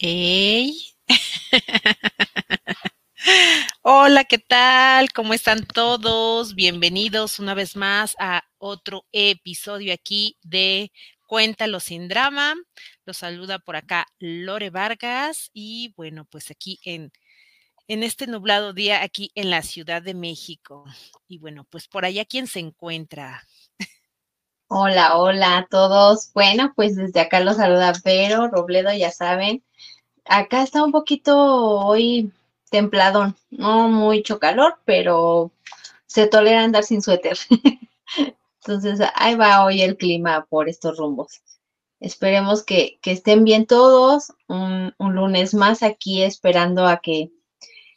Hey. Hola, ¿qué tal? ¿Cómo están todos? Bienvenidos una vez más a otro episodio aquí de Cuéntalo sin drama. Los saluda por acá Lore Vargas y bueno, pues aquí en, en este nublado día aquí en la Ciudad de México. Y bueno, pues por allá, ¿quién se encuentra? Hola, hola a todos. Bueno, pues desde acá los saluda Vero Robledo, ya saben, Acá está un poquito hoy templadón, no mucho calor, pero se tolera andar sin suéter. Entonces, ahí va hoy el clima por estos rumbos. Esperemos que, estén bien todos. Un, un, lunes más aquí esperando a que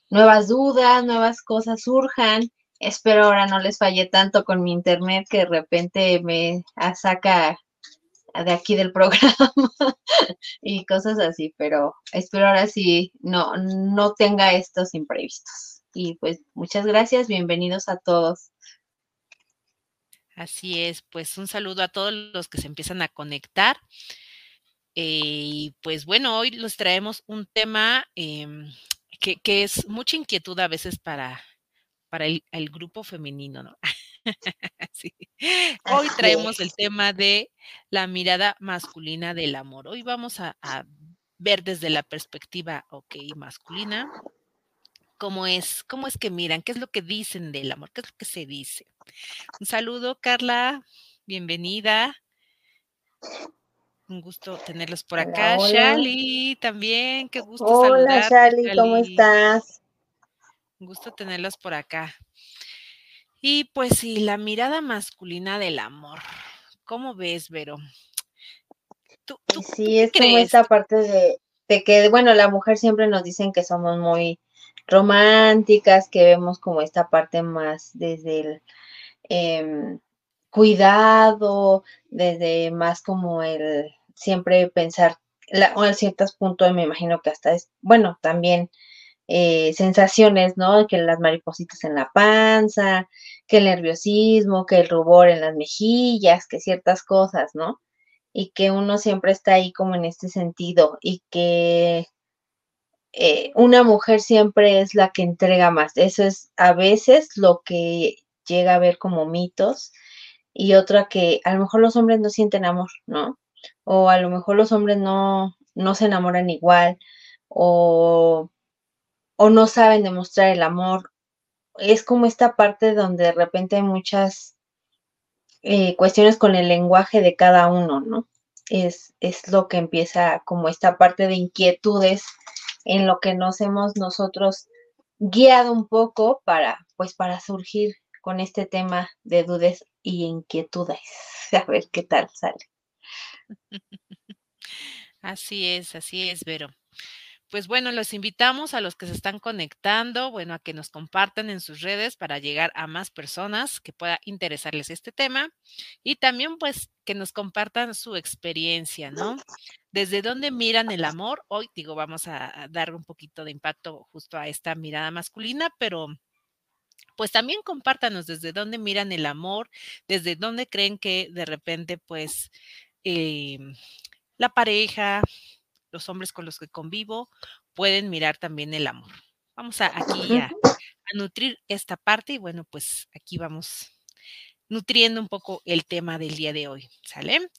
nuevas dudas, nuevas cosas surjan. Espero ahora no les falle tanto con mi internet que de repente me saca de aquí del programa y cosas así, pero espero ahora sí no, no tenga estos imprevistos. Y pues muchas gracias, bienvenidos a todos. Así es, pues un saludo a todos los que se empiezan a conectar. Eh, y pues bueno, hoy les traemos un tema em, que, que, es mucha inquietud a veces para, para el, el grupo femenino, ¿no? sí. Hoy traemos el tema de la mirada masculina del amor. Hoy vamos a, ver desde la perspectiva, ok, masculina, cómo es, cómo es que miran, qué es lo que dicen del amor, qué es lo que se dice. Un saludo, Carla, bienvenida. Un gusto tenerlos por acá. Shali, también, qué gusto Hola, Shali, ¿cómo estás? Un gusto tenerlos por acá. Y pues sí, la mirada masculina del amor. ¿Cómo ves, Vero? sí, es como esta parte de, que, bueno, la mujer siempre nos dicen que somos muy románticas, que vemos como esta parte más desde el em, cuidado, desde más como el siempre pensar, la, o en ciertos puntos me imagino que hasta es, bueno, también eh, sensaciones, ¿no? Que las maripositas en la panza, que el nerviosismo, que el rubor en las mejillas, que ciertas cosas, ¿no? Y que uno siempre está ahí como en este sentido y que eh, una mujer siempre es la que entrega más. Eso es a veces lo que llega a ver como mitos y otra que a lo mejor los hombres no sienten amor, ¿no? O a lo mejor los hombres no, no se enamoran igual o o no saben demostrar el amor. Es como esta parte donde de repente hay muchas eh, cuestiones con el lenguaje de cada uno, ¿no? Es, es lo que empieza como esta parte de inquietudes en lo que nos hemos nosotros guiado un poco para, pues, para surgir con este tema de dudas y inquietudes. A ver qué tal sale. Así es, así es, Vero pues bueno, los invitamos a los que se están conectando, bueno, a que nos compartan en sus redes para llegar a más personas que pueda interesarles este tema y también pues que nos compartan su experiencia, ¿no? Desde dónde miran el amor. Hoy digo, vamos a, dar un poquito de impacto justo a esta mirada masculina, pero pues también compártanos desde dónde miran el amor, desde dónde creen que de repente pues eh, la pareja, los hombres con los que convivo pueden mirar también el amor. Vamos a aquí a, nutrir esta parte y bueno, pues aquí vamos nutriendo un poco el tema del día de hoy, ¿sale?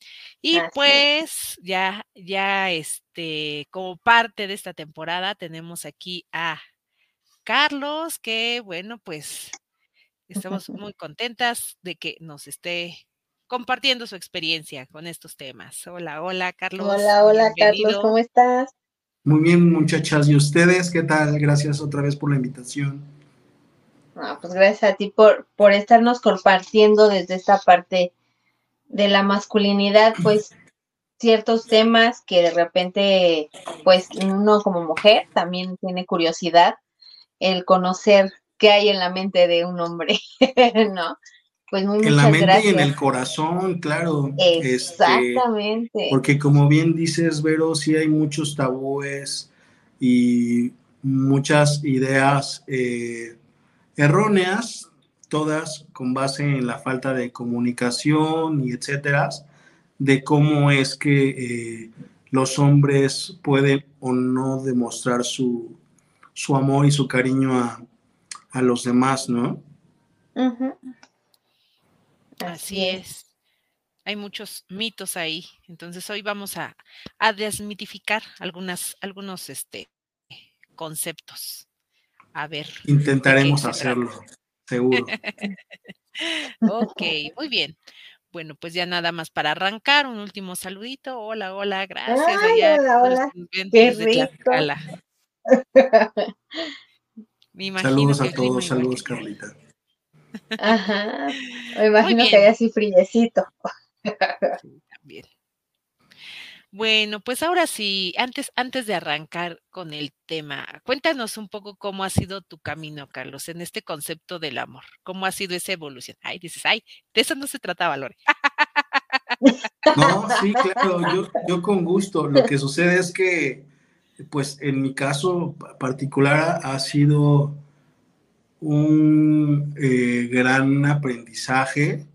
Y pues ya, ya, este, como parte de esta temporada tenemos aquí a Carlos, que bueno, pues estamos muy contentas de que nos esté compartiendo su experiencia con estos temas. Hola, hola, Carlos. Hola, hola, Carlos, ¿cómo estás? Muy bien, muchachas. ¿Y ustedes qué tal? Gracias otra vez por la invitación. pues gracias a ti por, por estarnos compartiendo desde esta parte de la masculinidad, pues ciertos temas que de repente, pues uno como mujer también tiene curiosidad el conocer qué hay en la mente de un hombre, ¿no? Pues en la mente y en el corazón, claro. Este, Exactamente. porque como bien dices, Vero, sí hay muchos tabúes y muchas ideas eh, erróneas, todas con base en la falta de comunicación y etcétera, de cómo es que eh, los hombres pueden o no demostrar su, su amor y su cariño a, a los demás, ¿no? Así es. Hay muchos mitos ahí. Entonces hoy vamos a, a desmitificar algunas, algunos este, conceptos. A ver. Intentaremos hacerlo, seguro. ok, muy bien. Bueno, pues ya nada más para arrancar, un último saludito. Hola, hola, gracias. hola, hola. Qué rico. saludos a todos, saludos, Carlita. Ajá. Me imagino que hay así friecito. también. Bueno, pues ahora sí, antes, antes de arrancar con el tema, cuéntanos un poco cómo ha sido tu camino, Carlos, en este concepto del amor. ¿Cómo ha sido esa evolución? Ay, dices, ay, de eso no se trataba, Lore. No, sí, claro, yo, yo con gusto. Lo que sucede es que, pues en mi caso particular ha sido un eh, gran aprendizaje.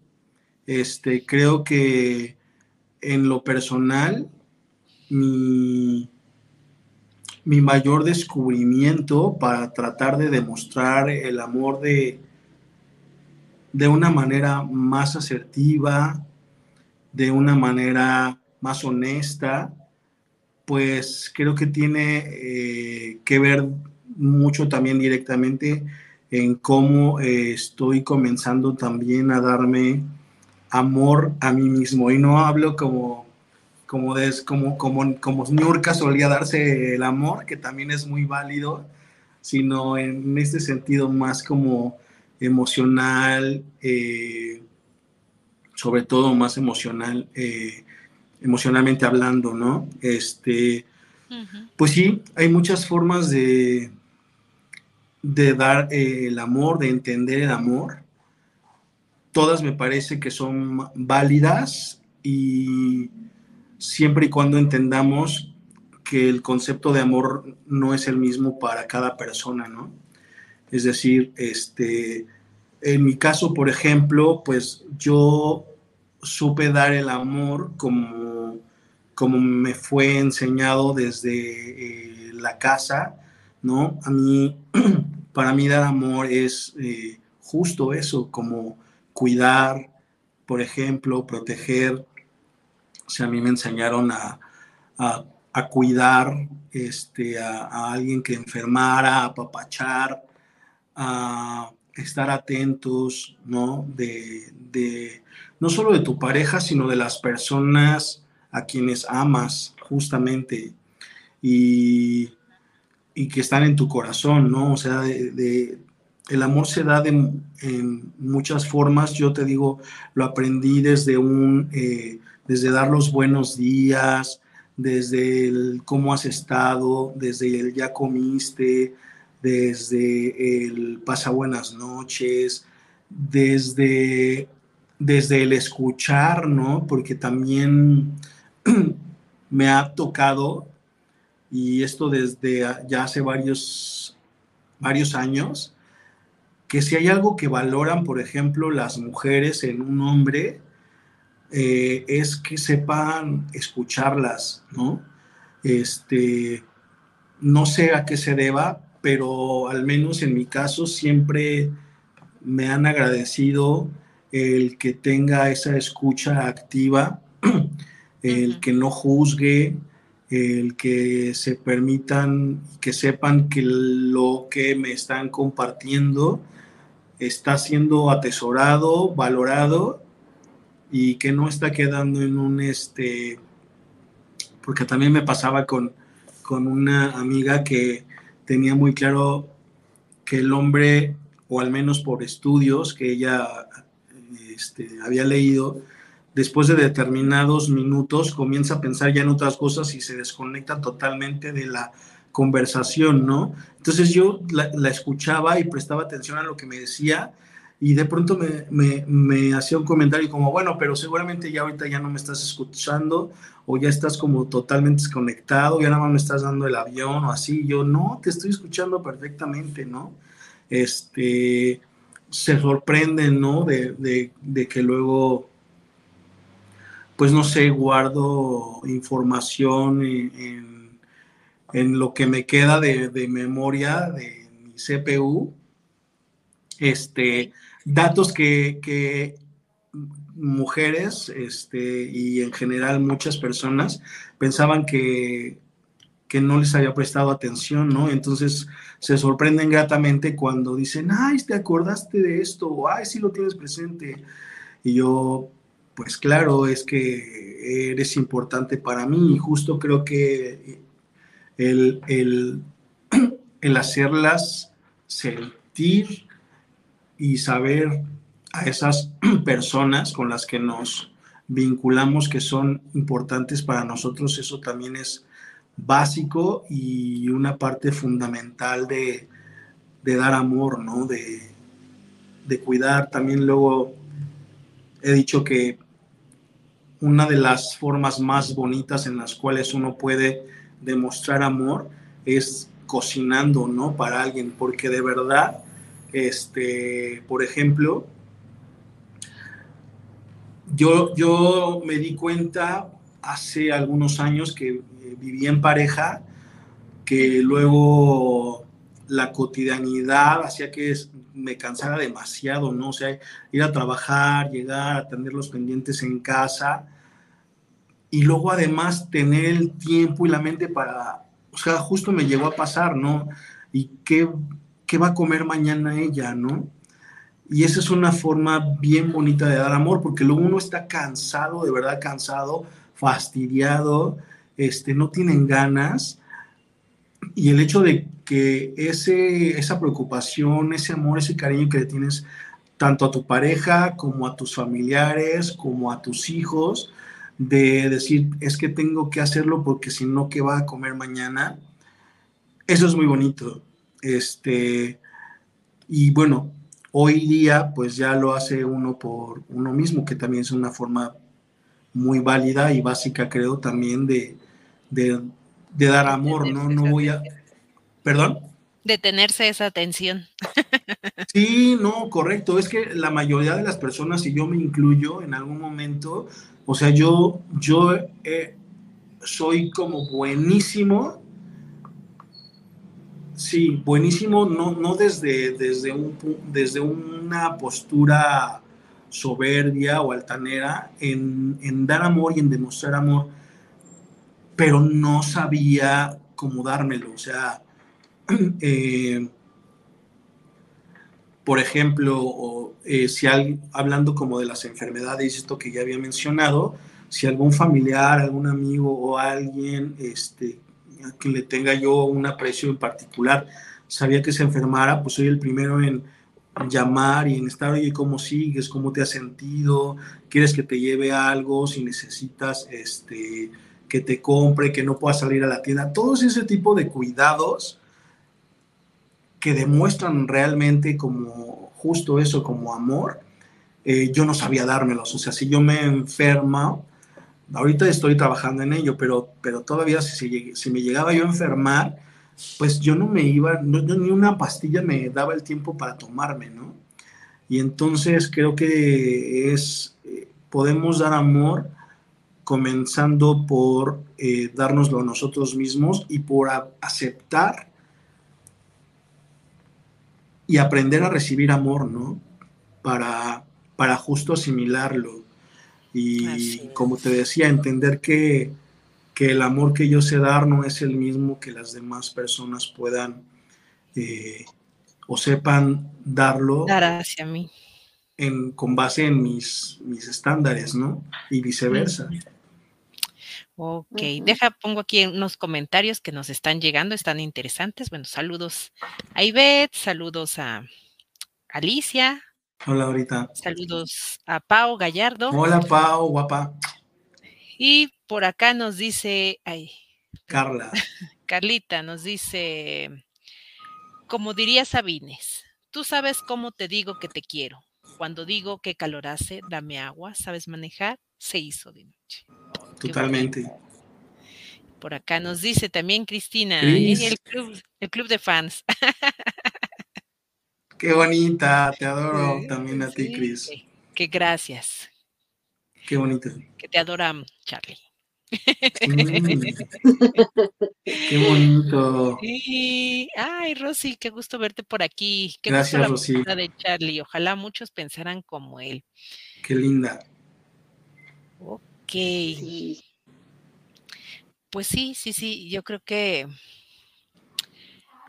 Este, creo que en lo personal, mi, mi mayor descubrimiento para tratar de demostrar el amor de, de una manera más asertiva, de una manera más honesta, pues creo que tiene eh, que ver mucho también directamente en cómo eh, estoy comenzando también a darme amor a mí mismo. Y no hablo como, como, como, como, como Niurka solía darse el amor, que también es muy válido, sino en este sentido más como emocional, eh, sobre todo más emocional, eh, emocionalmente hablando, ¿no? Este, Pues sí, hay muchas formas de, de dar eh, el amor, de entender el amor. Todas me parece que son válidas y siempre y cuando entendamos que el concepto de amor no es el mismo para cada persona, ¿no? Es decir, este, en mi caso, por ejemplo, pues yo supe dar el amor como, como me fue enseñado desde eh, la casa, ¿no? A mí para mí dar amor es eh, justo eso, como cuidar, por ejemplo, proteger. O sea, a mí me enseñaron a, cuidar este, a, alguien que enfermara, a apapachar, a estar atentos, ¿no? De, de, no solo de tu pareja, sino de las personas a quienes amas, justamente. Y y que están en tu corazón, ¿no? O sea, de, el amor se da de, en muchas formas. Yo te digo, lo aprendí desde un, eh, desde dar los buenos días, desde el cómo has estado, desde el ya comiste, desde el pasa buenas noches, desde, desde el escuchar, ¿no? Porque también me ha tocado y esto desde ya hace varios, varios años, que si hay algo que valoran, por ejemplo, las mujeres en un hombre, eh, es que sepan escucharlas, ¿no? Este, no sé a qué se deba, pero al menos en mi caso siempre me han agradecido el que tenga esa escucha activa, el que no juzgue, el que se permitan, que sepan que lo que me están compartiendo está siendo atesorado, valorado y que no está quedando en un este, porque también me pasaba con, con una amiga que tenía muy claro que el hombre, o al menos por estudios que ella este, había leído, después de determinados minutos comienza a pensar ya en otras cosas y se desconecta totalmente de la conversación, ¿no? Entonces yo la, escuchaba y prestaba atención a lo que me decía y de pronto me, hacía un comentario como, bueno, pero seguramente ya ahorita ya no me estás escuchando o ya estás como totalmente desconectado, ya nada más me estás dando el avión o así. Yo no, te estoy escuchando perfectamente, ¿no? Este, se sorprenden, ¿no? de que luego pues no sé, guardo información en, lo que me queda de, de, memoria de mi CPU, este, datos que, que mujeres este, y en general muchas personas pensaban que, que no les había prestado atención, ¿no? Entonces se sorprenden gratamente cuando dicen, ay, ¿te acordaste de esto? O, ay, sí lo tienes presente. Y yo, pues claro, es que eres importante para mí y justo creo que el, el, el hacerlas sentir y saber a esas personas con las que nos vinculamos que son importantes para nosotros, eso también es básico y una parte fundamental de, dar amor, ¿no? De, de, cuidar. También luego he dicho que una de las formas más bonitas en las cuales uno puede demostrar amor es cocinando, ¿no? Para alguien, porque de verdad, este, por ejemplo, yo, yo me di cuenta hace algunos años que eh, vivía en pareja, que luego la cotidianidad hacía que me cansara demasiado, ¿no? O sea, ir a trabajar, llegar, atender los pendientes en casa y luego además tener el tiempo y la mente para, o sea, justo me llegó a pasar, ¿no? ¿Y qué, qué va a comer mañana ella, ¿no? Y esa es una forma bien bonita de dar amor, porque luego uno está cansado, de verdad cansado, fastidiado, este, no tienen ganas. Y el hecho de que ese, esa preocupación, ese amor, ese cariño que le tienes tanto a tu pareja como a tus familiares, como a tus hijos, de decir, es que tengo que hacerlo porque si no, ¿qué va a comer mañana? Eso es muy bonito. Este, y bueno, hoy día pues ya lo hace uno por uno mismo, que también es una forma muy válida y básica, creo, también de, de, dar amor, ¿no? No voy a... ¿Perdón? De tenerse esa atención. Sí, no, correcto. Es que la mayoría de las personas, y yo me incluyo en algún momento, o sea, yo, yo eh, soy como buenísimo Sí, buenísimo, no, no desde, desde, un, desde una postura soberbia o altanera en, dar amor y en demostrar amor, pero no sabía cómo dármelo. O sea, eh, por ejemplo, eh, si hablando como de las enfermedades, esto que ya había mencionado, si algún familiar, algún amigo o alguien este, que le tenga yo un aprecio en particular, sabía que se enfermara, pues soy el primero en llamar y en estar, oye, ¿cómo sigues? ¿Cómo te has sentido? ¿Quieres que te lleve algo? Si necesitas este, que te compre, que no puedas salir a la tienda. Todos ese tipo de cuidados que demuestran realmente como justo eso, como amor, eh, yo no sabía dármelos. O sea, si yo me enfermo, Ahorita estoy trabajando en ello, pero, pero todavía si, si me llegaba yo a enfermar, pues yo no me iba, no, ni una pastilla me daba el tiempo para tomarme, ¿no? Y entonces creo que es, eh, podemos dar amor comenzando por eh, dárnoslo a nosotros mismos y por aceptar y aprender a recibir amor, ¿no? Para, para justo asimilarlo y como te decía, entender que, el amor que yo sé dar no es el mismo que las demás personas puedan eh, o sepan darlo. Dar hacia mí. En, con base en mis, mis estándares, ¿no? Y viceversa. Ok, deja, pongo aquí unos comentarios que nos están llegando, están interesantes. Bueno, saludos a Ivette, saludos a Alicia, Hola, ahorita. Saludos a Pau Gallardo. Hola, Pau, guapa. Y por acá nos dice, ay. Carla. Carlita nos dice, como diría Sabines, tú sabes cómo te digo que te quiero. Cuando digo que calor hace, dame agua, sabes manejar, se hizo de noche. Totalmente. Por acá nos dice también Cristina, el club, el club de fans. Qué bonita, te adoro también a ti, Cris. Que, gracias. Qué bonito. Que te adora Charlie. qué bonito. Ay, Rosy, qué gusto verte por aquí. Qué Gracias, la de Charlie. Ojalá muchos pensaran como él. Qué linda. Ok. Pues sí, sí, sí. Yo creo que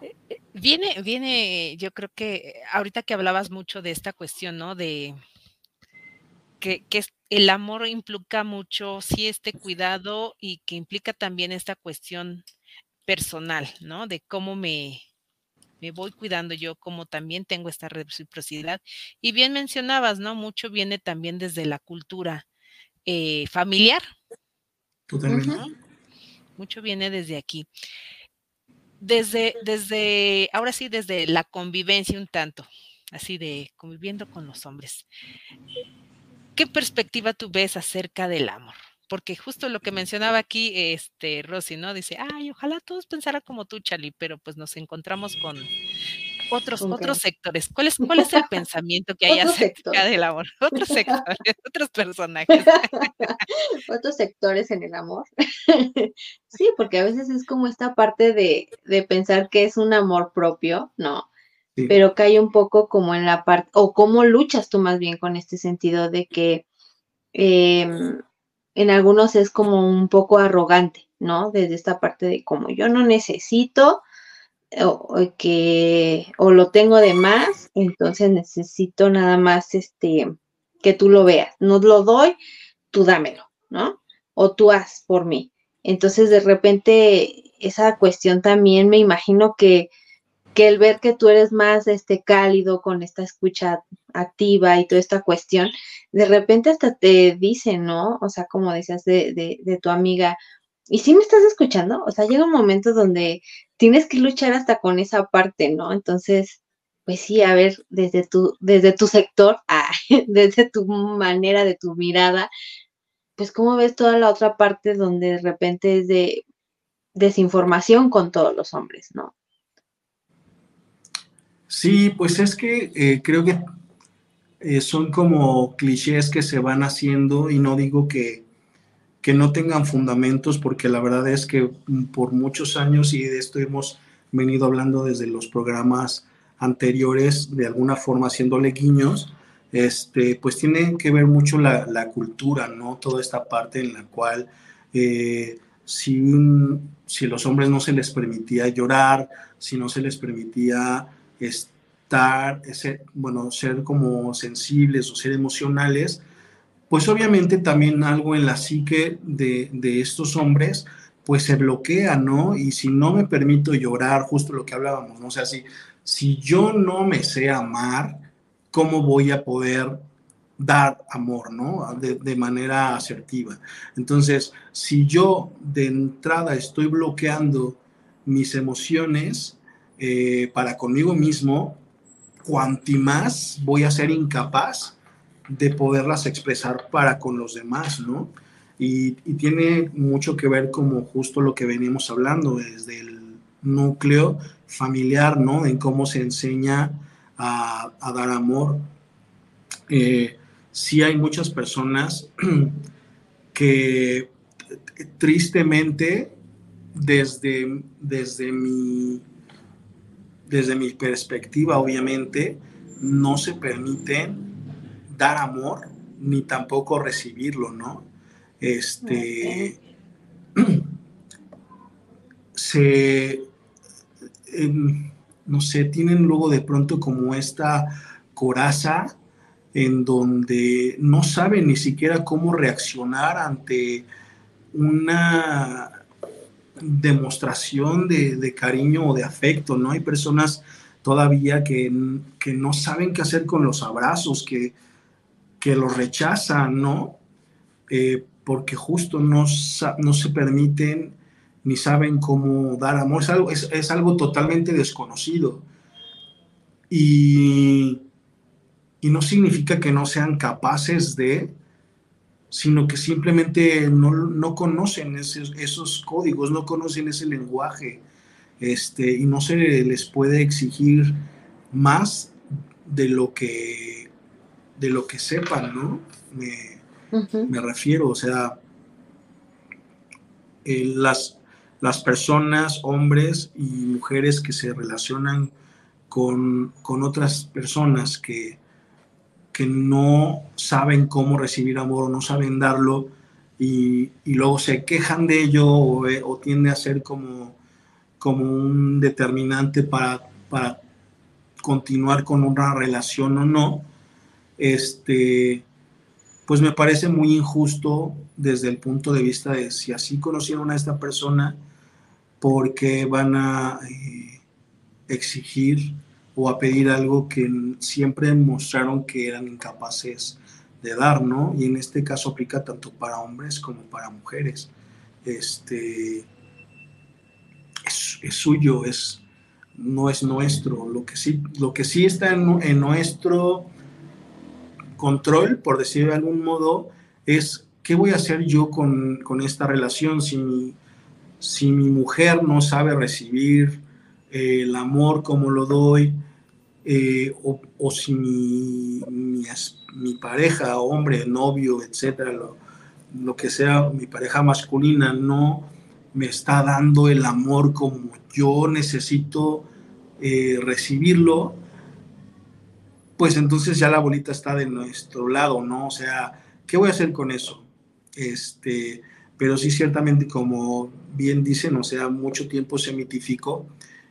eh, eh, viene, viene, yo creo que ahorita que hablabas mucho de esta cuestión, ¿no? De que, que el amor implica mucho, sí, este cuidado y que implica también esta cuestión personal, ¿no? De cómo me, me voy cuidando yo, cómo también tengo esta reciprocidad. Y bien mencionabas, ¿no? Mucho viene también desde la cultura eh, familiar. Totalmente. Mucho viene desde aquí. Desde, desde, ahora sí, desde la convivencia un tanto, así de conviviendo con los hombres. ¿Qué perspectiva tú ves acerca del amor? Porque justo lo que mencionaba aquí, este, Rosy, ¿no? Dice, ay, ojalá todos pensaran como tú, Charlie, pero pues nos encontramos con otros, otros sectores. ¿Cuál es, ¿Cuál es el pensamiento que hay acerca del amor? Otros sectores, otros personajes. otros sectores en el amor. sí, porque a veces es como esta parte de, de pensar que es un amor propio, ¿no? pero cae un poco como en la parte, o cómo luchas tú más bien con este sentido de que em, en algunos es como un poco arrogante, ¿no? Desde esta parte de como yo no necesito o, que o lo tengo de más, entonces necesito nada más este que tú lo veas, no lo doy, tú dámelo, ¿no? O tú haz por mí. Entonces de repente esa cuestión también me imagino que que el ver que tú eres más este cálido con esta escucha activa y toda esta cuestión, de repente hasta te dicen, ¿no? O sea, como decías de, de, tu amiga, ¿y si me estás escuchando? O sea, llega un momento donde tienes que luchar hasta con esa parte, ¿no? Entonces, pues sí, a ver, desde tu, desde tu sector, ah, desde tu manera, de tu mirada, pues cómo ves toda la otra parte donde de repente es de desinformación con todos los hombres, ¿no? Sí, pues es que eh, creo que eh, son como clichés que se van haciendo y no digo que, que no tengan fundamentos porque la verdad es que por muchos años y de esto hemos venido hablando desde los programas anteriores, de alguna forma haciéndole guiños, este, pues tiene que ver mucho la, cultura, ¿no? Toda esta parte en la cual eh, si, si los hombres no se les permitía llorar, si no se les permitía estar, ser, bueno, ser como sensibles o ser emocionales, pues obviamente también algo en la psique de, de, estos hombres, pues se bloquea, ¿no? Y si no me permito llorar, justo lo que hablábamos, ¿no? O sea, si, si yo no me sé amar, ¿cómo voy a poder dar amor, ¿no? De, de, manera asertiva. Entonces, si yo de entrada estoy bloqueando mis emociones, eh, para conmigo mismo, cuanti más voy a ser incapaz de poderlas expresar para con los demás, ¿no? Y, tiene mucho que ver como justo lo que venimos hablando desde el núcleo familiar, ¿no? En cómo se enseña a, dar amor. Eh, sí hay muchas personas que tristemente desde, desde mi desde mi perspectiva, obviamente, no se permite dar amor ni tampoco recibirlo, ¿no? Este. Se. Em, no sé, tienen luego de pronto como esta coraza en donde no saben ni siquiera cómo reaccionar ante una demostración de, cariño o de afecto, ¿no? Hay personas todavía que, no saben qué hacer con los abrazos, que, que los rechazan, ¿no? Eh, porque justo no, no, se permiten ni saben cómo dar amor. Es algo, es algo totalmente desconocido. Y, y no significa que no sean capaces de sino que simplemente no, conocen esos, códigos, no conocen ese lenguaje, este, y no se les puede exigir más de lo que, de lo que sepan, ¿no? me refiero, o sea, eh, las, las personas, hombres y mujeres que se relacionan con, otras personas que, que, no saben cómo recibir amor o no saben darlo y, luego se quejan de ello o, eh, o, tiende a ser como, como un determinante para, para continuar con una relación o no, este, pues me parece muy injusto desde el punto de vista de si así conocieron a esta persona, porque van a eh, exigir o a pedir algo que siempre mostraron que eran incapaces de dar, ¿no? Y en este caso aplica tanto para hombres como para mujeres. Este es, suyo, es no es nuestro. Lo que sí, lo que sí está en, en nuestro control, por decirlo de algún modo, es qué voy a hacer yo con, esta relación si mi, si mi mujer no sabe recibir eh, el amor como lo doy, eh, o, si mi, mi, pareja, hombre, novio, etcétera, lo, que sea, mi pareja masculina no me está dando el amor como yo necesito eh, recibirlo, pues entonces ya la bolita está de nuestro lado, ¿no? O sea, ¿qué voy a hacer con eso? Este, pero sí ciertamente, como bien dicen, o sea, mucho tiempo se mitificó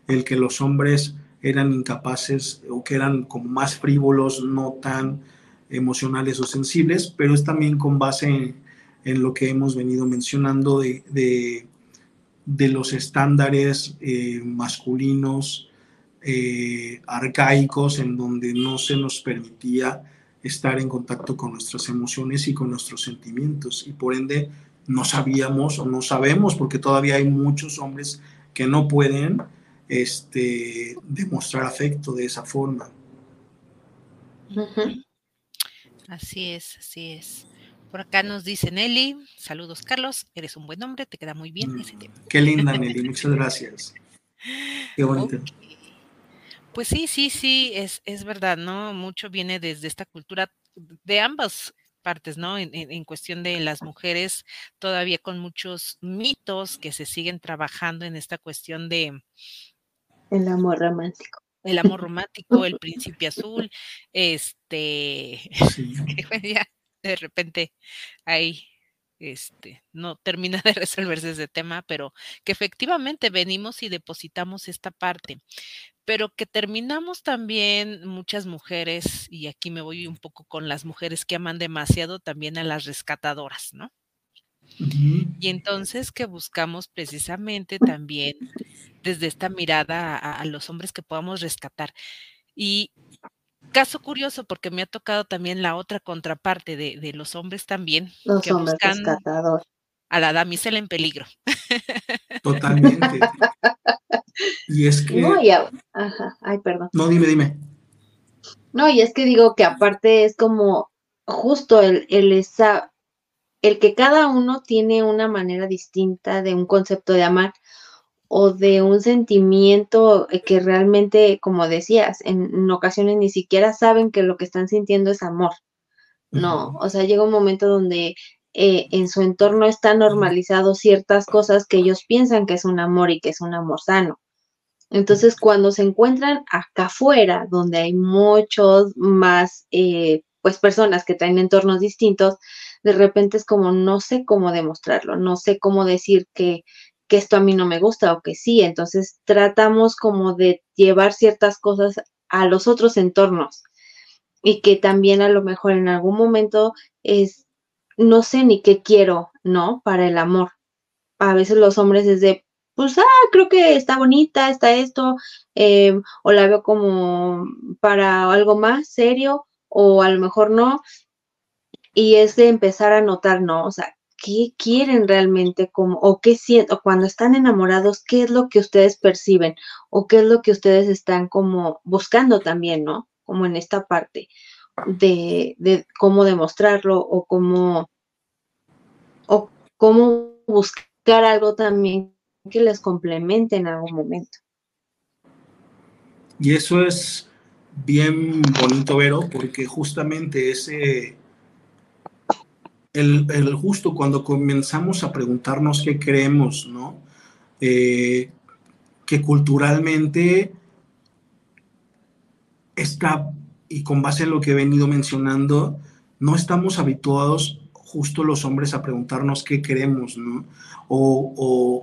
el que los hombres eran incapaces o que eran como más frívolos, no tan emocionales o sensibles, pero es también con base en, lo que hemos venido mencionando de, de, los estándares eh, masculinos eh, arcaicos en donde no se nos permitía estar en contacto con nuestras emociones y con nuestros sentimientos y por ende no sabíamos o no sabemos porque todavía hay muchos hombres que no pueden este, demostrar afecto de esa forma. Así es, así es. Por acá nos dice Nelly, saludos Carlos, eres un buen hombre, te queda muy bien ese mm, tema. Qué linda Nelly, muchas gracias. Qué bonito. Pues sí, sí, sí, es, es verdad, ¿no? Mucho viene desde esta cultura de ambas partes, ¿no? En, cuestión de las mujeres, todavía con muchos mitos que se siguen trabajando en esta cuestión de... El amor romántico. El amor romántico, el príncipe azul, este, de repente ahí este, no termina de resolverse ese tema, pero que efectivamente venimos y depositamos esta parte pero que terminamos también muchas mujeres, y aquí me voy un poco con las mujeres que aman demasiado también a las rescatadoras, ¿no? Y entonces que buscamos precisamente también desde esta mirada a, los hombres que podamos rescatar. Y caso curioso, porque me ha tocado también la otra contraparte de, los hombres también, los que hombres buscan a la damisela en peligro. Totalmente. Y es que. No, ya. Ajá. Ay, perdón. No, dime, dime. No, y es que digo que aparte es como justo el, el, esa, el que cada uno tiene una manera distinta de un concepto de amar o de un sentimiento que realmente, como decías, en, ocasiones ni siquiera saben que lo que están sintiendo es amor. No, o sea, llega un momento donde eh, en su entorno está normalizado ciertas cosas que ellos piensan que es un amor y que es un amor sano. Entonces, cuando se encuentran acá afuera, donde hay muchos más, eh, pues, personas que traen entornos distintos, de repente es como, no sé cómo demostrarlo, no sé cómo decir que, que esto a mí no me gusta o que sí. Entonces, tratamos como de llevar ciertas cosas a los otros entornos y que también a lo mejor en algún momento es, no sé ni qué quiero, ¿no? Para el amor. A veces los hombres es de, pues, ah, creo que está bonita, está esto, eh, o la veo como para algo más serio, o a lo mejor no. Y es de empezar a notar, ¿no? O sea, ¿qué quieren realmente? Como, o qué siento, cuando están enamorados, ¿qué es lo que ustedes perciben? O qué es lo que ustedes están como buscando también, ¿no? Como en esta parte de, de cómo demostrarlo o cómo, o cómo buscar algo también que les complemente en algún momento. Y eso es bien bonito, Vero, porque justamente ese, el, justo cuando comenzamos a preguntarnos qué creemos, ¿no? Eh, que culturalmente está, y con base en lo que he venido mencionando, no estamos habituados justo los hombres a preguntarnos qué queremos, ¿no? O,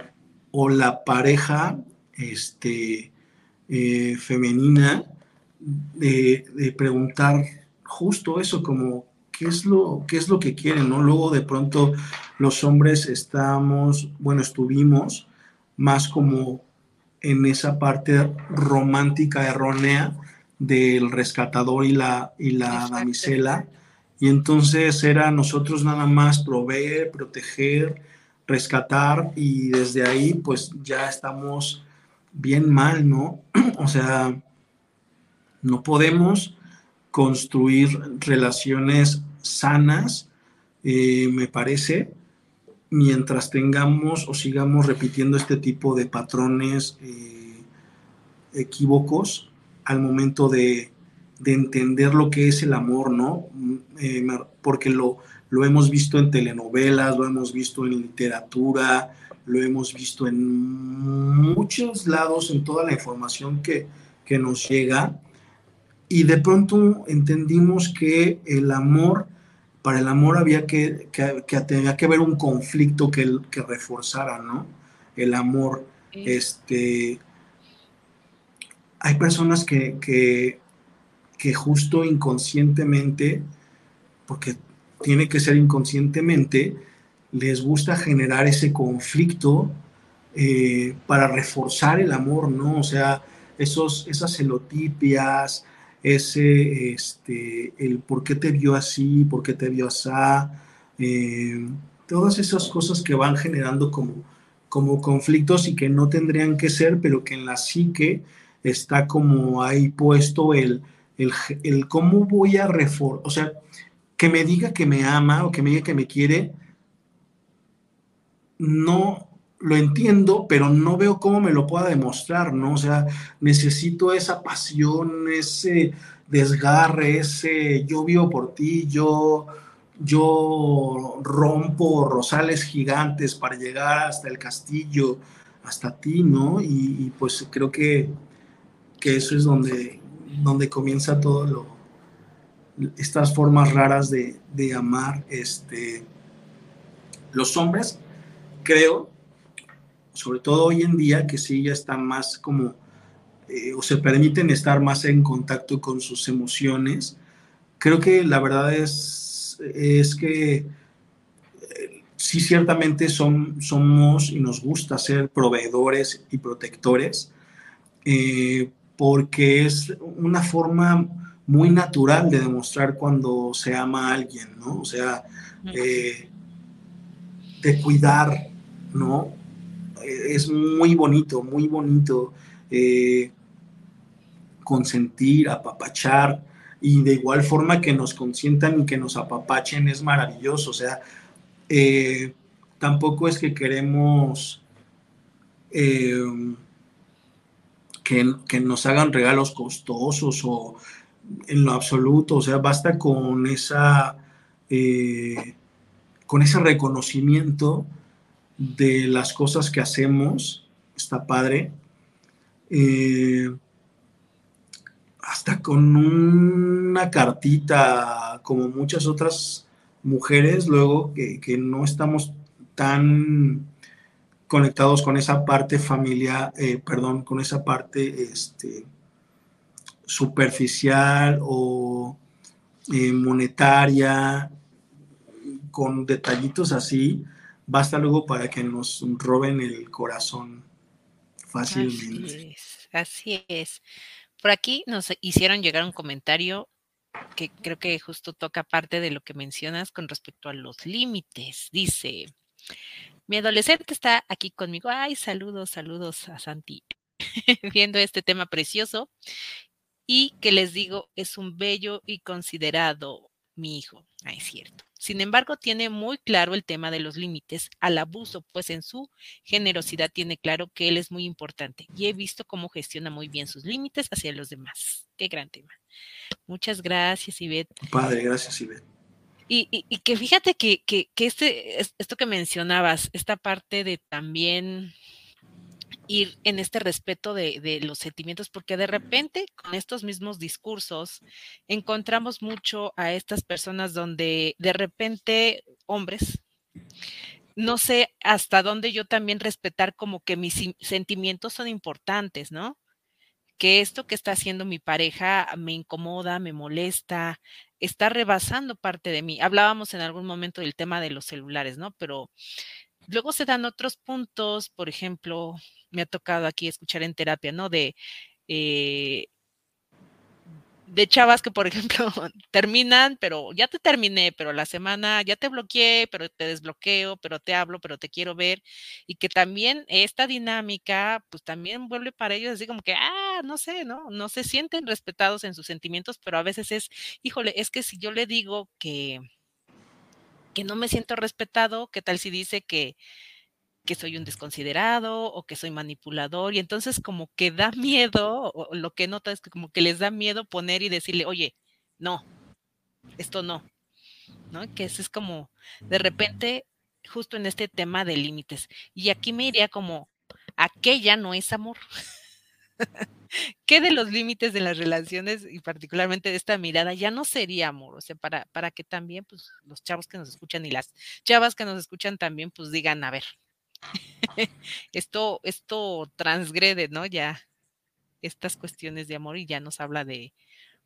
la pareja este, eh, femenina de, preguntar justo eso, como qué es lo, qué es lo que quieren, ¿no? Luego de pronto los hombres estamos, bueno, estuvimos más como en esa parte romántica errónea del rescatador y la, y la damisela. Y entonces era nosotros nada más proveer, proteger, rescatar y desde ahí pues ya estamos bien mal, ¿no? O sea, no podemos construir relaciones sanas, eh, me parece, mientras tengamos o sigamos repitiendo este tipo de patrones eh, equívocos al momento de, entender lo que es el amor, ¿no? Eh, porque lo, lo hemos visto en telenovelas, lo hemos visto en literatura, lo hemos visto en muchos lados, en toda la información que, que nos llega, y de pronto entendimos que el amor, para el amor había que, que, tenía que haber un conflicto que, que reforzara, ¿no? El amor, este... Hay personas que, que, que justo inconscientemente, porque tiene que ser inconscientemente, les gusta generar ese conflicto eh, para reforzar el amor, ¿no? O sea, esos, esas celotipias, ese, este, el por qué te vio así, por qué te vio así, eh, todas esas cosas que van generando como, como conflictos y que no tendrían que ser, pero que en la psique está como ahí puesto el, el, el cómo voy a reforzar, o sea, que me diga que me ama o que me diga que me quiere, no, lo entiendo, pero no veo cómo me lo pueda demostrar, ¿no? O sea, necesito esa pasión, ese desgarre, ese yo vivo por ti, yo, yo rompo rosales gigantes para llegar hasta el castillo, hasta ti, ¿no? Y, pues creo que, que, eso es donde, donde comienza todo lo, estas formas raras de, de amar, este, los hombres, creo, sobre todo hoy en día, que sí ya están más como, eh, o se permiten estar más en contacto con sus emociones. Creo que la verdad es, es que eh, sí ciertamente son, somos y nos gusta ser proveedores y protectores, eh, porque es una forma muy natural de demostrar cuando se ama a alguien, ¿no? O sea, de cuidar, ¿no? Es muy bonito, muy bonito eh, consentir, apapachar y de igual forma que nos consientan y que nos apapachen es maravilloso. O sea, eh, tampoco es que queremos eh, que, nos hagan regalos costosos o en lo absoluto. O sea, basta con esa con ese reconocimiento de las cosas que hacemos, está padre. Eh, hasta con una cartita, como muchas otras mujeres, luego que, no estamos tan conectados con esa parte familiar, eh, perdón, con esa parte este, superficial o eh, monetaria, con detallitos así, basta luego para que nos roben el corazón fácilmente. Así es, Por aquí nos hicieron llegar un comentario que creo que justo toca parte de lo que mencionas con respecto a los límites. Dice, mi adolescente está aquí conmigo. Ay, saludos, saludos a Santi, viendo este tema precioso. Y que les digo, es un bello y considerado mi hijo. Ay, es cierto. Sin embargo, tiene muy claro el tema de los límites al abuso, pues en su generosidad tiene claro que él es muy importante y he visto cómo gestiona muy bien sus límites hacia los demás. Qué gran tema. Muchas gracias, Ivette. Padre, gracias, Ivette. Y, que fíjate que, que, que, este, esto que mencionabas, esta parte de también ir en este respeto de, de, los sentimientos, porque de repente con estos mismos discursos encontramos mucho a estas personas donde de repente hombres, no sé hasta dónde yo también respetar como que mis sentimientos son importantes, ¿no? que esto que está haciendo mi pareja me incomoda, me molesta, está rebasando parte de mí. Hablábamos en algún momento del tema de los celulares, ¿no? Pero luego se dan otros puntos, por ejemplo, me ha tocado aquí escuchar en terapia, ¿no? De eh, de chavas que, por ejemplo, terminan, pero ya te terminé, pero la semana ya te bloqueé, pero te desbloqueo, pero te hablo, pero te quiero ver. Y que también esta dinámica, pues también vuelve para ellos así como que, ah, no sé, ¿no? No se sienten respetados en sus sentimientos, pero a veces es, híjole, es que si yo le digo que, que no me siento respetado, ¿qué tal si dice que que soy un desconsiderado o que soy manipulador y entonces como que da miedo, o lo que nota es que como que les da miedo poner y decirle, oye, no, esto no, ¿no? Que eso es como, de repente, justo en este tema de límites. Y aquí me iría como, aquella no es amor. ¿Qué de los límites de las relaciones y particularmente de esta mirada ya no sería amor? O sea, para, para que también pues, los chavos que nos escuchan y las chavas que nos escuchan también pues digan, a ver, esto, esto transgrede, ¿no? Ya estas cuestiones de amor y ya nos habla de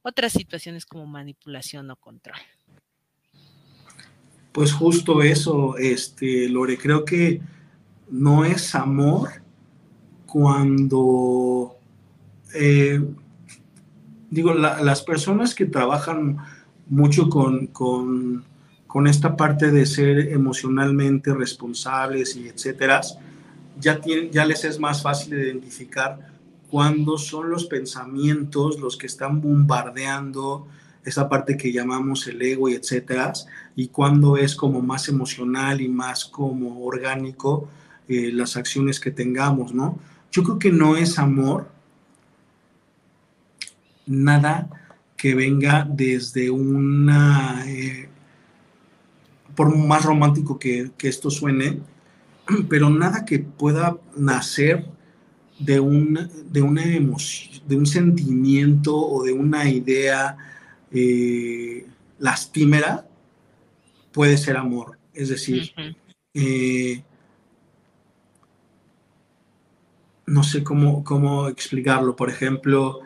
otras situaciones como manipulación o control. Pues justo eso, este, Lore, creo que no es amor cuando, eh, digo, las personas que trabajan mucho con, con esta parte de ser emocionalmente responsables y etcétera, ya, ya les es más fácil identificar cuándo son los pensamientos los que están bombardeando esa parte que llamamos el ego y etcétera, y cuándo es como más emocional y más como orgánico eh, las acciones que tengamos, ¿no? Yo creo que no es amor nada que venga desde una eh, por más romántico que, esto suene, pero nada que pueda nacer de, un, de una emoción, de un sentimiento o de una idea eh, lastimera, puede ser amor. Es decir, eh, no sé cómo, cómo explicarlo. Por ejemplo,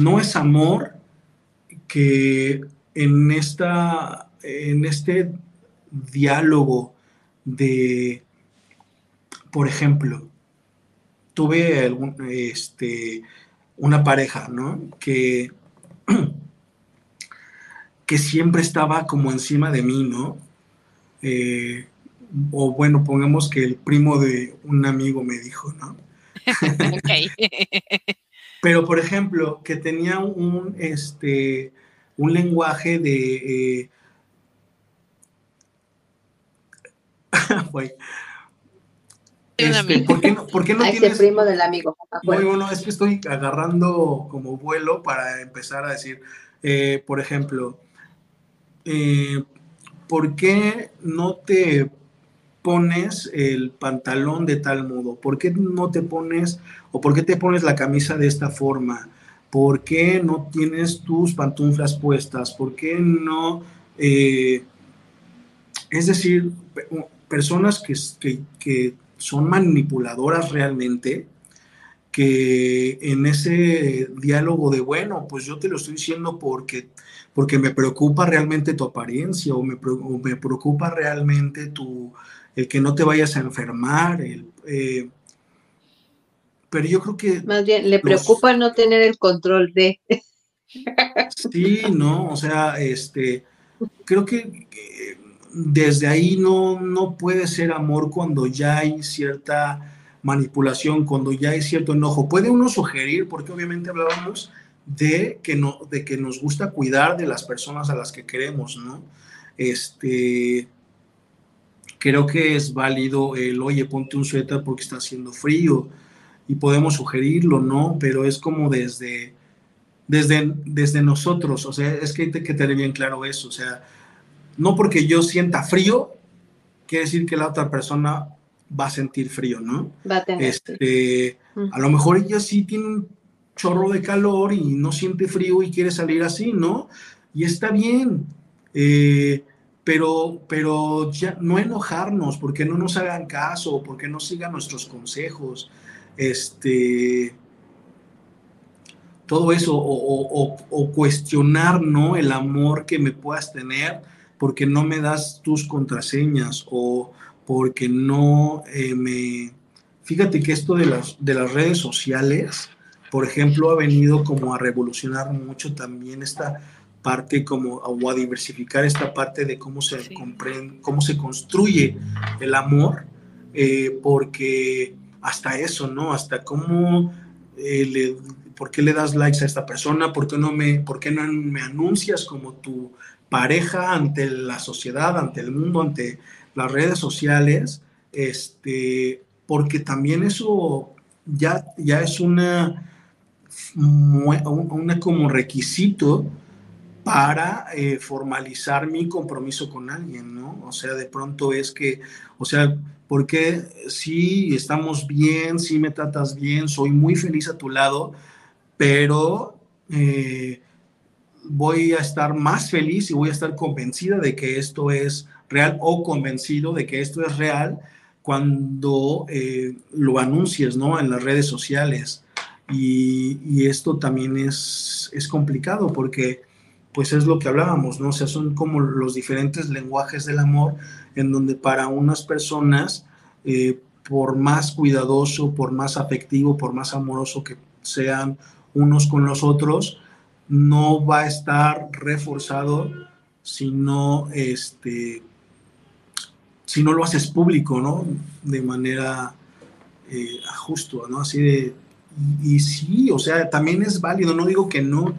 no es amor que en, esta, en este diálogo de, por ejemplo, tuve algún, este, una pareja, ¿no? Que, que siempre estaba como encima de mí, ¿no? Eh, o bueno, pongamos que el primo de un amigo me dijo, ¿no? Pero, por ejemplo, que tenía un, este, un lenguaje de, eh, Este, ¿por, qué no, por qué no tienes... primo del amigo. bueno, es que estoy agarrando como vuelo para empezar a decir, eh, por ejemplo, eh, ¿por qué no te pones el pantalón de tal modo? ¿Por qué no te pones o por qué te pones la camisa de esta forma? ¿Por qué no tienes tus pantuflas puestas? ¿Por qué no... Eh, es decir, personas que, son manipuladoras realmente, que en ese diálogo de, bueno, pues yo te lo estoy diciendo porque, porque me preocupa realmente tu apariencia o me, me preocupa realmente tu, el que no te vayas a enfermar. Eh, pero yo creo que... Más bien, le preocupa no tener el control de... sí, no, o sea, este, creo que desde ahí no, no puede ser amor cuando ya hay cierta manipulación, cuando ya hay cierto enojo. Puede uno sugerir, porque obviamente hablábamos de que, no, de que nos gusta cuidar de las personas a las que queremos, ¿no? Este, creo que es válido el, oye, ponte un suéter porque está haciendo frío y podemos sugerirlo, ¿no? Pero es como desde, desde, desde nosotros, o sea, es que hay que tener bien claro eso, o sea, no porque yo sienta frío, quiere decir que la otra persona va a sentir frío, ¿no? Va a tener este, A lo mejor ella sí tiene un chorro de calor y no siente frío y quiere salir así, ¿no? Y está bien. Eh, pero, pero ya no enojarnos, porque no nos hagan caso, porque no sigan nuestros consejos, este, todo eso, o, cuestionar, ¿no? El amor que me puedas tener porque no me das tus contraseñas o porque no eh, me... Fíjate que esto de las, de las redes sociales, por ejemplo, ha venido como a revolucionar mucho también esta parte como o a diversificar esta parte de cómo se comprende, cómo se construye el amor, eh, porque hasta eso, ¿no? Hasta cómo eh, le, ¿por qué le das likes a esta persona? ¿Por qué no me, por qué no me anuncias como tu pareja ante la sociedad, ante el mundo, ante las redes sociales? Este, porque también eso ya, ya es una, una como requisito para eh, formalizar mi compromiso con alguien, ¿no? O sea, de pronto es que, o sea, porque sí, estamos bien, sí me tratas bien, soy muy feliz a tu lado, pero eh, voy a estar más feliz y voy a estar convencida de que esto es real o convencido de que esto es real cuando eh, lo anuncies, ¿no? En las redes sociales. Y, y esto también es, es complicado porque pues es lo que hablábamos, ¿no? O sea, son como los diferentes lenguajes del amor en donde para unas personas, eh, por más cuidadoso, por más afectivo, por más amoroso que sean unos con los otros, no va a estar reforzado si no, este, si no lo haces público, ¿no? De manera eh, justo, ¿no? Así de, y, y sí, o sea, también es válido, no digo que no,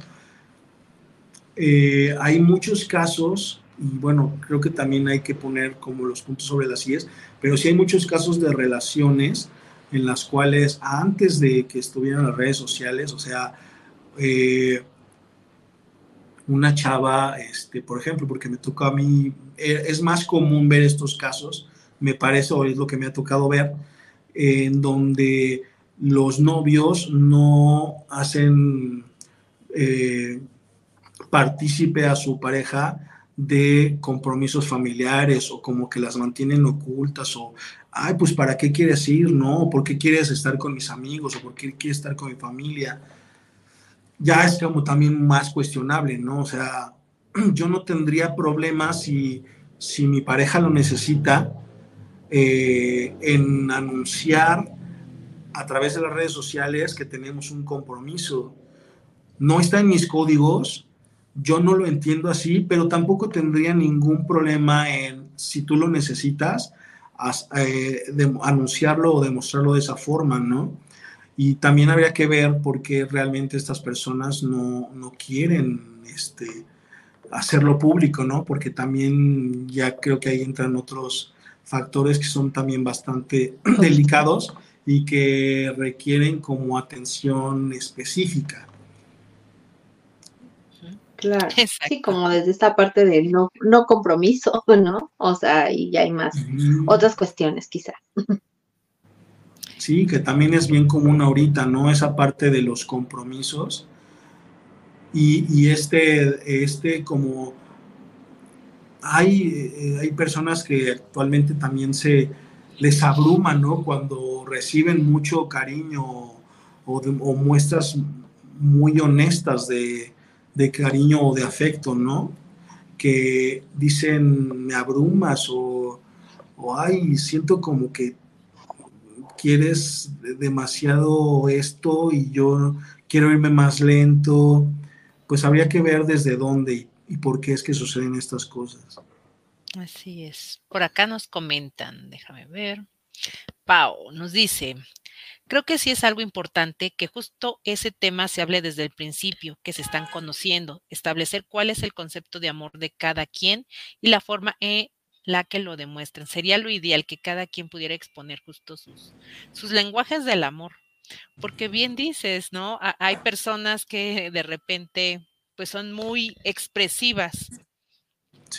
eh, hay muchos casos, y bueno, creo que también hay que poner como los puntos sobre las IES, pero sí hay muchos casos de relaciones en las cuales antes de que estuvieran las redes sociales, o sea, eh, una chava, este, por ejemplo, porque me tocó a mí, eh, es más común ver estos casos, me parece, o es lo que me ha tocado ver, en donde los novios no hacen partícipe a su pareja de compromisos familiares o como que las mantienen ocultas o, ay, pues ¿para qué quieres ir? No, ¿por qué quieres estar con mis amigos o por qué quieres estar con mi familia? Ya es como también más cuestionable, ¿no? O sea, yo no tendría problemas si, si mi pareja lo necesita eh, en anunciar a través de las redes sociales que tenemos un compromiso. No está en mis códigos, yo no lo entiendo así, pero tampoco tendría ningún problema en, si tú lo necesitas, eh, anunciarlo o demostrarlo de esa forma, ¿no? Y también habría que ver por qué realmente estas personas no, quieren este, hacerlo público, ¿no? Porque también ya creo que ahí entran otros factores que son también bastante delicados y que requieren como atención específica. Claro, sí, como desde esta parte de no, no compromiso, ¿no? O sea, y ya hay más otras cuestiones quizás. Sí, que también es bien común ahorita, ¿no? Esa parte de los compromisos. Y, y este, este como hay, eh, hay personas que actualmente también se les abruman, ¿no? Cuando reciben mucho cariño o, o muestras muy honestas de, de cariño o de afecto, ¿no? Que dicen, me abrumas o, o ay, siento como que quieres demasiado esto y yo quiero irme más lento, pues habría que ver desde dónde y, y por qué es que suceden estas cosas. Así es. Por acá nos comentan, déjame ver. Pau nos dice, Creo que sí es algo importante que justo ese tema se hable desde el principio, que se están conociendo, establecer cuál es el concepto de amor de cada quien y la forma en la que lo demuestren. Sería lo ideal que cada quien pudiera exponer justo sus, sus lenguajes del amor. Porque bien dices, ¿no? Hay personas que de repente pues son muy expresivas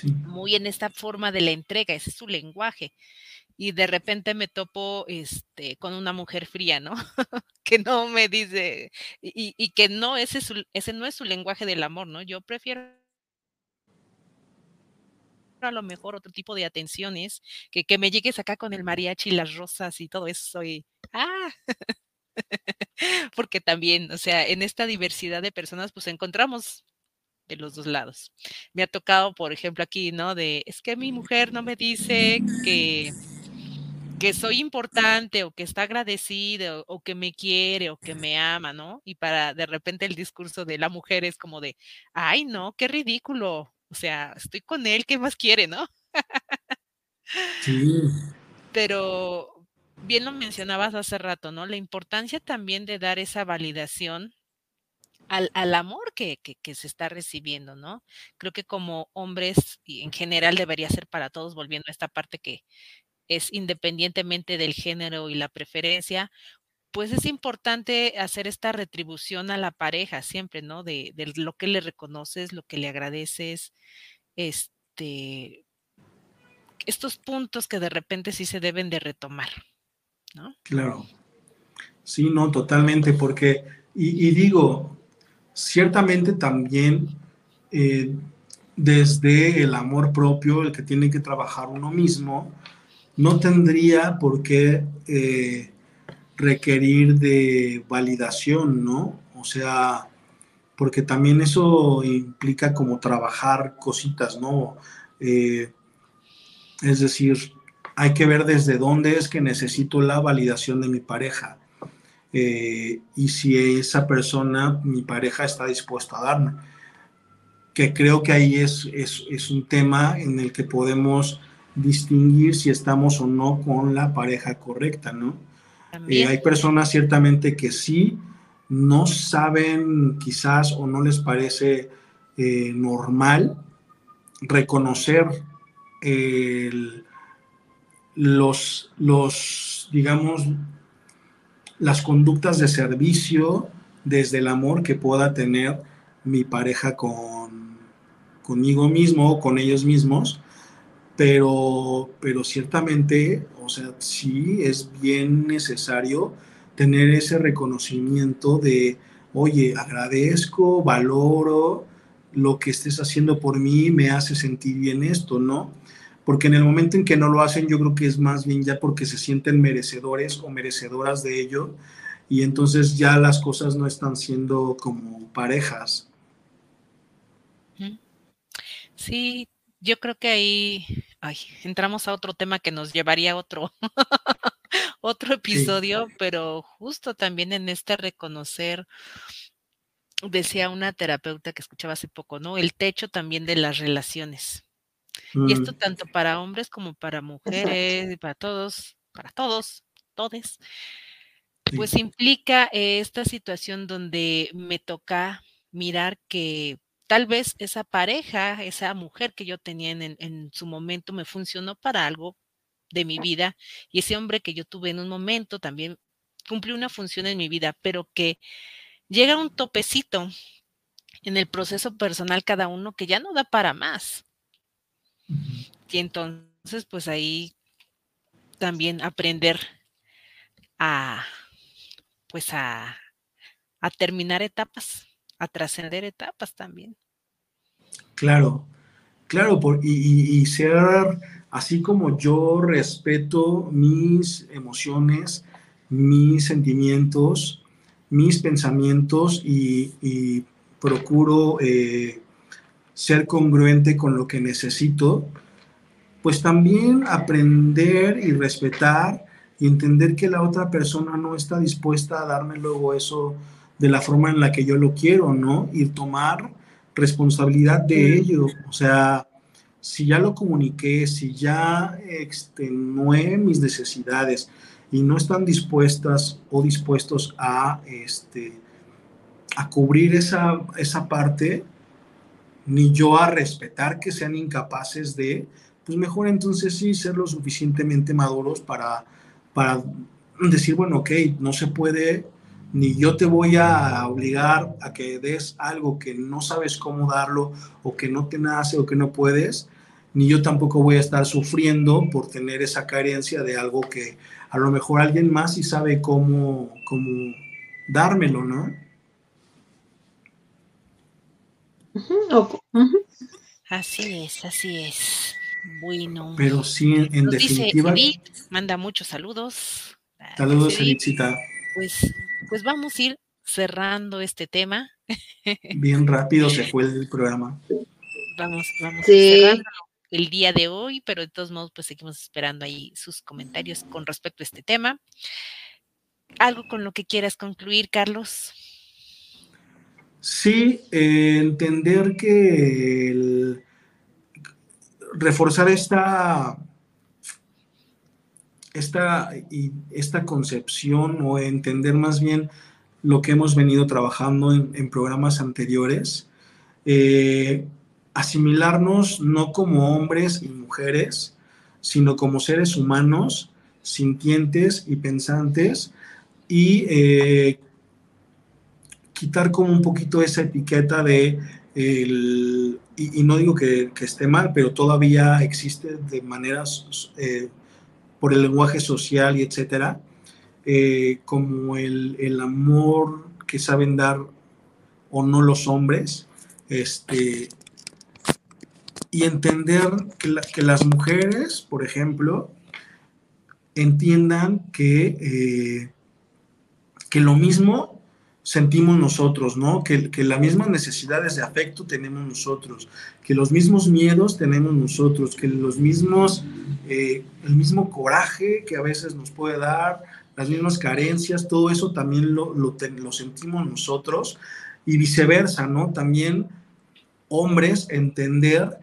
muy en esta forma de la entrega, ese es su lenguaje. Y de repente me topo este, con una mujer fría, ¿no? que no me dice, y, y que no, ese, ese no es su lenguaje del amor, ¿no? Yo prefiero a lo mejor otro tipo de atenciones, que, que me llegues acá con el mariachi, las rosas y todo eso, y ah, porque también, o sea, en esta diversidad de personas, pues encontramos de los dos lados. Me ha tocado, por ejemplo, aquí, ¿no? De, es que mi mujer no me dice que, que soy importante o que está agradecida o, que me quiere o que me ama, ¿no? Y para de repente el discurso de la mujer es como de, ay, no, qué ridículo. O sea, estoy con él, ¿qué más quiere, no? Sí. Pero bien lo mencionabas hace rato, ¿no? La importancia también de dar esa validación al, al amor que, que, que, se está recibiendo, ¿no? Creo que como hombres y en general debería ser para todos, volviendo a esta parte que es independientemente del género y la preferencia, pues es importante hacer esta retribución a la pareja siempre, ¿no? De, lo que le reconoces, lo que le agradeces, este, estos puntos que de repente sí se deben de retomar. ¿no? Claro. Sí, no, totalmente, porque, y, y digo, ciertamente también eh, desde el amor propio, el que tiene que trabajar uno mismo, no tendría por qué eh, requerir de validación, ¿no? O sea, porque también eso implica como trabajar cositas, ¿no? Eh, es decir, hay que ver desde dónde es que necesito la validación de mi pareja eh, y si esa persona, mi pareja, está dispuesta a darme. Que creo que ahí es, es, un tema en el que podemos distinguir si estamos o no con la pareja correcta, ¿no? Eh, hay personas ciertamente que sí, no saben quizás o no les parece eh, normal reconocer el, los, los, digamos, las conductas de servicio desde el amor que pueda tener mi pareja con, conmigo mismo o con ellos mismos, pero, pero ciertamente, o sea, sí es bien necesario tener ese reconocimiento de, oye, agradezco, valoro lo que estés haciendo por mí, me hace sentir bien esto, ¿no? porque en el momento en que no lo hacen, yo creo que es más bien ya porque se sienten merecedores o merecedoras de ello, y entonces ya las cosas no están siendo como parejas. Sí, yo creo que ahí entramos a otro tema que nos llevaría a otro, otro episodio, pero justo también en este reconocer, decía una terapeuta que escuchaba hace poco, ¿no? El techo también de las relaciones. Y esto mm. tanto para hombres como para mujeres, y para todos, para todos, todes. Pues implica esta situación donde me toca mirar que tal vez esa pareja, esa mujer que yo tenía en, en, su momento me funcionó para algo de mi vida y ese hombre que yo tuve en un momento también cumplió una función en mi vida, pero que llega un topecito en el proceso personal cada uno que ya no da para más. Y entonces, pues ahí también aprender a, pues a, a terminar etapas, a trascender etapas también. Claro, claro, por, y, y, ser así como yo respeto mis emociones, mis sentimientos, mis pensamientos y, y procuro eh, ser congruente con lo que necesito, pues también aprender y respetar y entender que la otra persona no está dispuesta a darme luego eso de la forma en la que yo lo quiero, ¿no? Y tomar responsabilidad de ello. O sea, si ya lo comuniqué, si ya extenué mis necesidades y no están dispuestas o dispuestos a, este, a cubrir esa, esa parte, ni yo a respetar que sean incapaces de, pues mejor entonces sí ser lo suficientemente maduros para, para decir, bueno, ok, no se puede, ni yo te voy a obligar a que des algo que no sabes cómo darlo o que no te nace o que no puedes, ni yo tampoco voy a estar sufriendo por tener esa carencia de algo que a lo mejor alguien más sí sabe cómo, cómo dármelo, ¿no? Así es, así es. Bueno. Pero sí, en, definitiva. manda muchos saludos. Saludos, Edithita. Pues, pues vamos a ir cerrando este tema. Bien rápido se fue el programa. Vamos, vamos cerrando el día de hoy, pero de todos modos, pues seguimos esperando ahí sus comentarios con respecto a este tema. ¿Algo con lo que quieras concluir, Carlos? Sí, eh, entender que reforzar esta, esta, esta concepción o entender más bien lo que hemos venido trabajando en, programas anteriores, eh, asimilarnos no como hombres y mujeres, sino como seres humanos, sintientes y pensantes, y eh, quitar como un poquito esa etiqueta de, y, no digo que, esté mal, pero todavía existe de maneras eh, por el lenguaje social y etcétera, eh, como el, el, amor que saben dar o no los hombres, este, y entender que, las mujeres, por ejemplo, entiendan que, eh, que lo mismo sentimos nosotros, ¿no? Que, que, las mismas necesidades de afecto tenemos nosotros, que los mismos miedos tenemos nosotros, que los mismos, eh, el mismo coraje que a veces nos puede dar, las mismas carencias, todo eso también lo, lo, lo sentimos nosotros y viceversa, ¿no? También hombres entender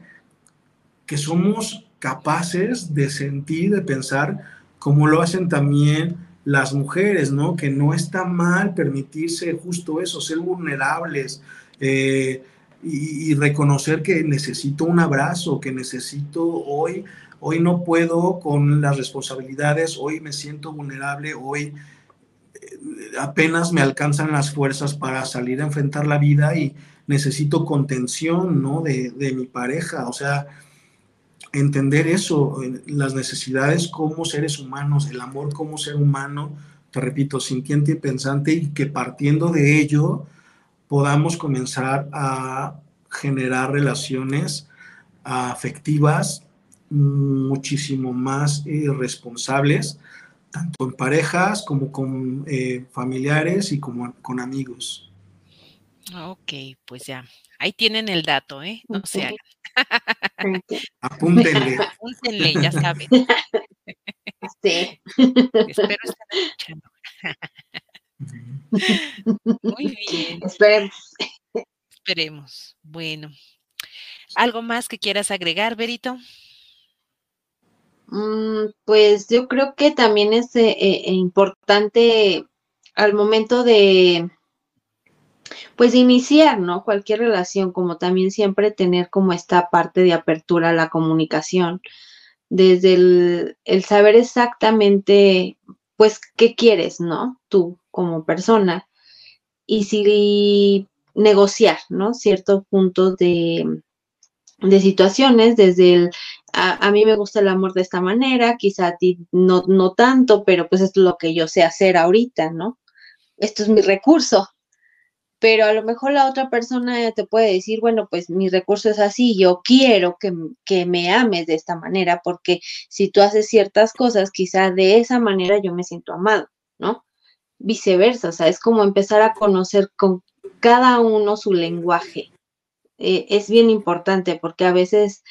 que somos capaces de sentir, de pensar, como lo hacen también las mujeres, ¿no? Que no está mal permitirse justo eso, ser vulnerables eh, y, reconocer que necesito un abrazo, que necesito hoy, hoy no puedo con las responsabilidades, hoy me siento vulnerable, hoy eh, apenas me alcanzan las fuerzas para salir a enfrentar la vida y necesito contención, ¿no? De, de mi pareja, o sea, entender eso, las necesidades como seres humanos, el amor como ser humano, te repito, sintiente y pensante, y que partiendo de ello podamos comenzar a generar relaciones afectivas muchísimo más eh, responsables, tanto en parejas como con eh, familiares y como con amigos. Ok, pues ya, ahí tienen el dato, ¿eh? No se hagan. Apúntenle. Apúntenle, ya saben. Sí. Espero estén escuchando. Muy bien. Esperemos. Esperemos. Bueno. ¿Algo más que quieras agregar, Berito? Mm, pues yo creo que también es eh, eh, importante al momento de pues iniciar, ¿no? Cualquier relación, como también siempre tener como esta parte de apertura a la comunicación, desde el, saber exactamente, pues, qué quieres, ¿no? Tú como persona, y si negociar, ¿no? Ciertos puntos de, de situaciones, desde el, a, a, mí me gusta el amor de esta manera, quizá a ti no, no tanto, pero pues es lo que yo sé hacer ahorita, ¿no? Esto es mi recurso, pero a lo mejor la otra persona te puede decir, bueno, pues mi recurso es así, yo quiero que, que, me ames de esta manera, porque si tú haces ciertas cosas, quizá de esa manera yo me siento amado, ¿no? Viceversa, o sea, es como empezar a conocer con cada uno su lenguaje. Eh, es bien importante porque a veces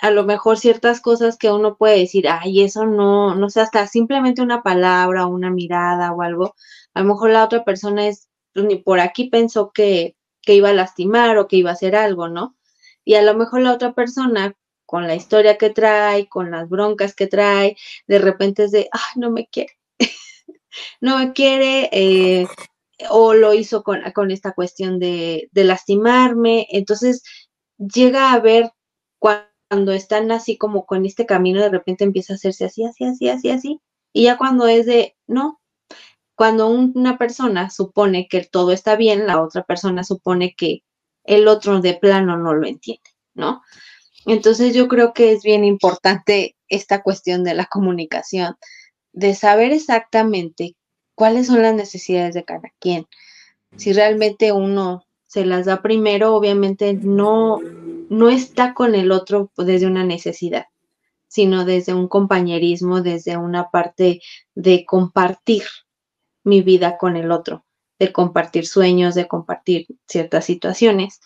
a lo mejor ciertas cosas que uno puede decir, ay, eso no, no sé, hasta simplemente una palabra, una mirada o algo, a lo mejor la otra persona es pues, ni por aquí pensó que, que iba a lastimar o que iba a hacer algo, ¿no? Y a lo mejor la otra persona, con la historia que trae, con las broncas que trae, de repente es de, ay, no me quiere, no me quiere, eh, o lo hizo con, con esta cuestión de, de, lastimarme. Entonces, llega a ver cuando están así como con este camino, de repente empieza a hacerse así, así, así, así, así. Y ya cuando es de, no, cuando una persona supone que todo está bien, la otra persona supone que el otro de plano no lo entiende, ¿no? Entonces yo creo que es bien importante esta cuestión de la comunicación, de saber exactamente cuáles son las necesidades de cada quien. Si realmente uno se las da primero, obviamente no, no está con el otro desde una necesidad, sino desde un compañerismo, desde una parte de compartir mi vida con el otro, de compartir sueños, de compartir ciertas situaciones.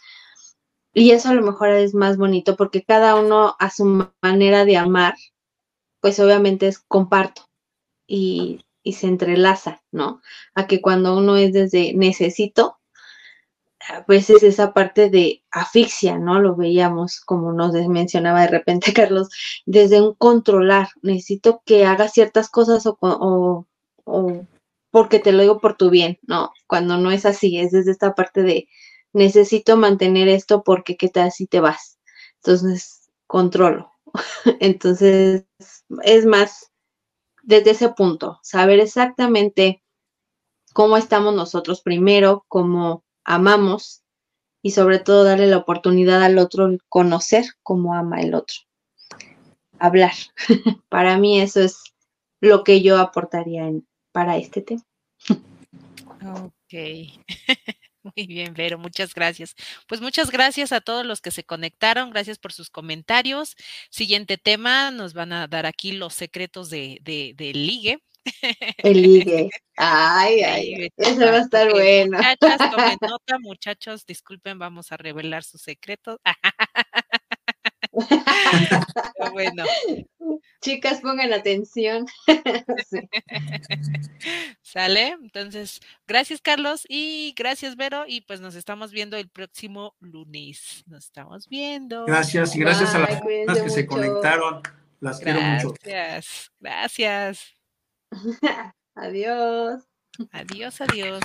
Y eso a lo mejor es más bonito porque cada uno a su manera de amar, pues obviamente es comparto y, y se entrelaza, ¿no? A que cuando uno es desde necesito, a veces esa parte de asfixia, ¿no? Lo veíamos, como nos mencionaba de repente Carlos, desde un controlar, necesito que hagas ciertas cosas o, porque te lo digo por tu bien, ¿no? Cuando no es así, es desde esta parte de necesito mantener esto porque qué tal si te vas. Entonces, controlo. Entonces, es más desde ese punto, saber exactamente cómo estamos nosotros primero, cómo amamos y sobre todo darle la oportunidad al otro conocer cómo ama el otro. Hablar. para mí eso es lo que yo aportaría en, para este tema. Ok. Muy bien, Vero, muchas gracias. Pues muchas gracias a todos los que se conectaron, gracias por sus comentarios. Siguiente tema, nos van a dar aquí los secretos de, de, de ligue. El ligue. Ay, ay, eso va a estar bueno. Muchachas, tomen nota, muchachos, disculpen, vamos a revelar sus secretos. bueno. Chicas, pongan atención. ¿Sale? Entonces, gracias Carlos y gracias Vero y pues nos estamos viendo el próximo lunes. Nos estamos viendo. Gracias y gracias a las personas que se conectaron. Las quiero mucho. Gracias, gracias. adiós. Adiós, adiós.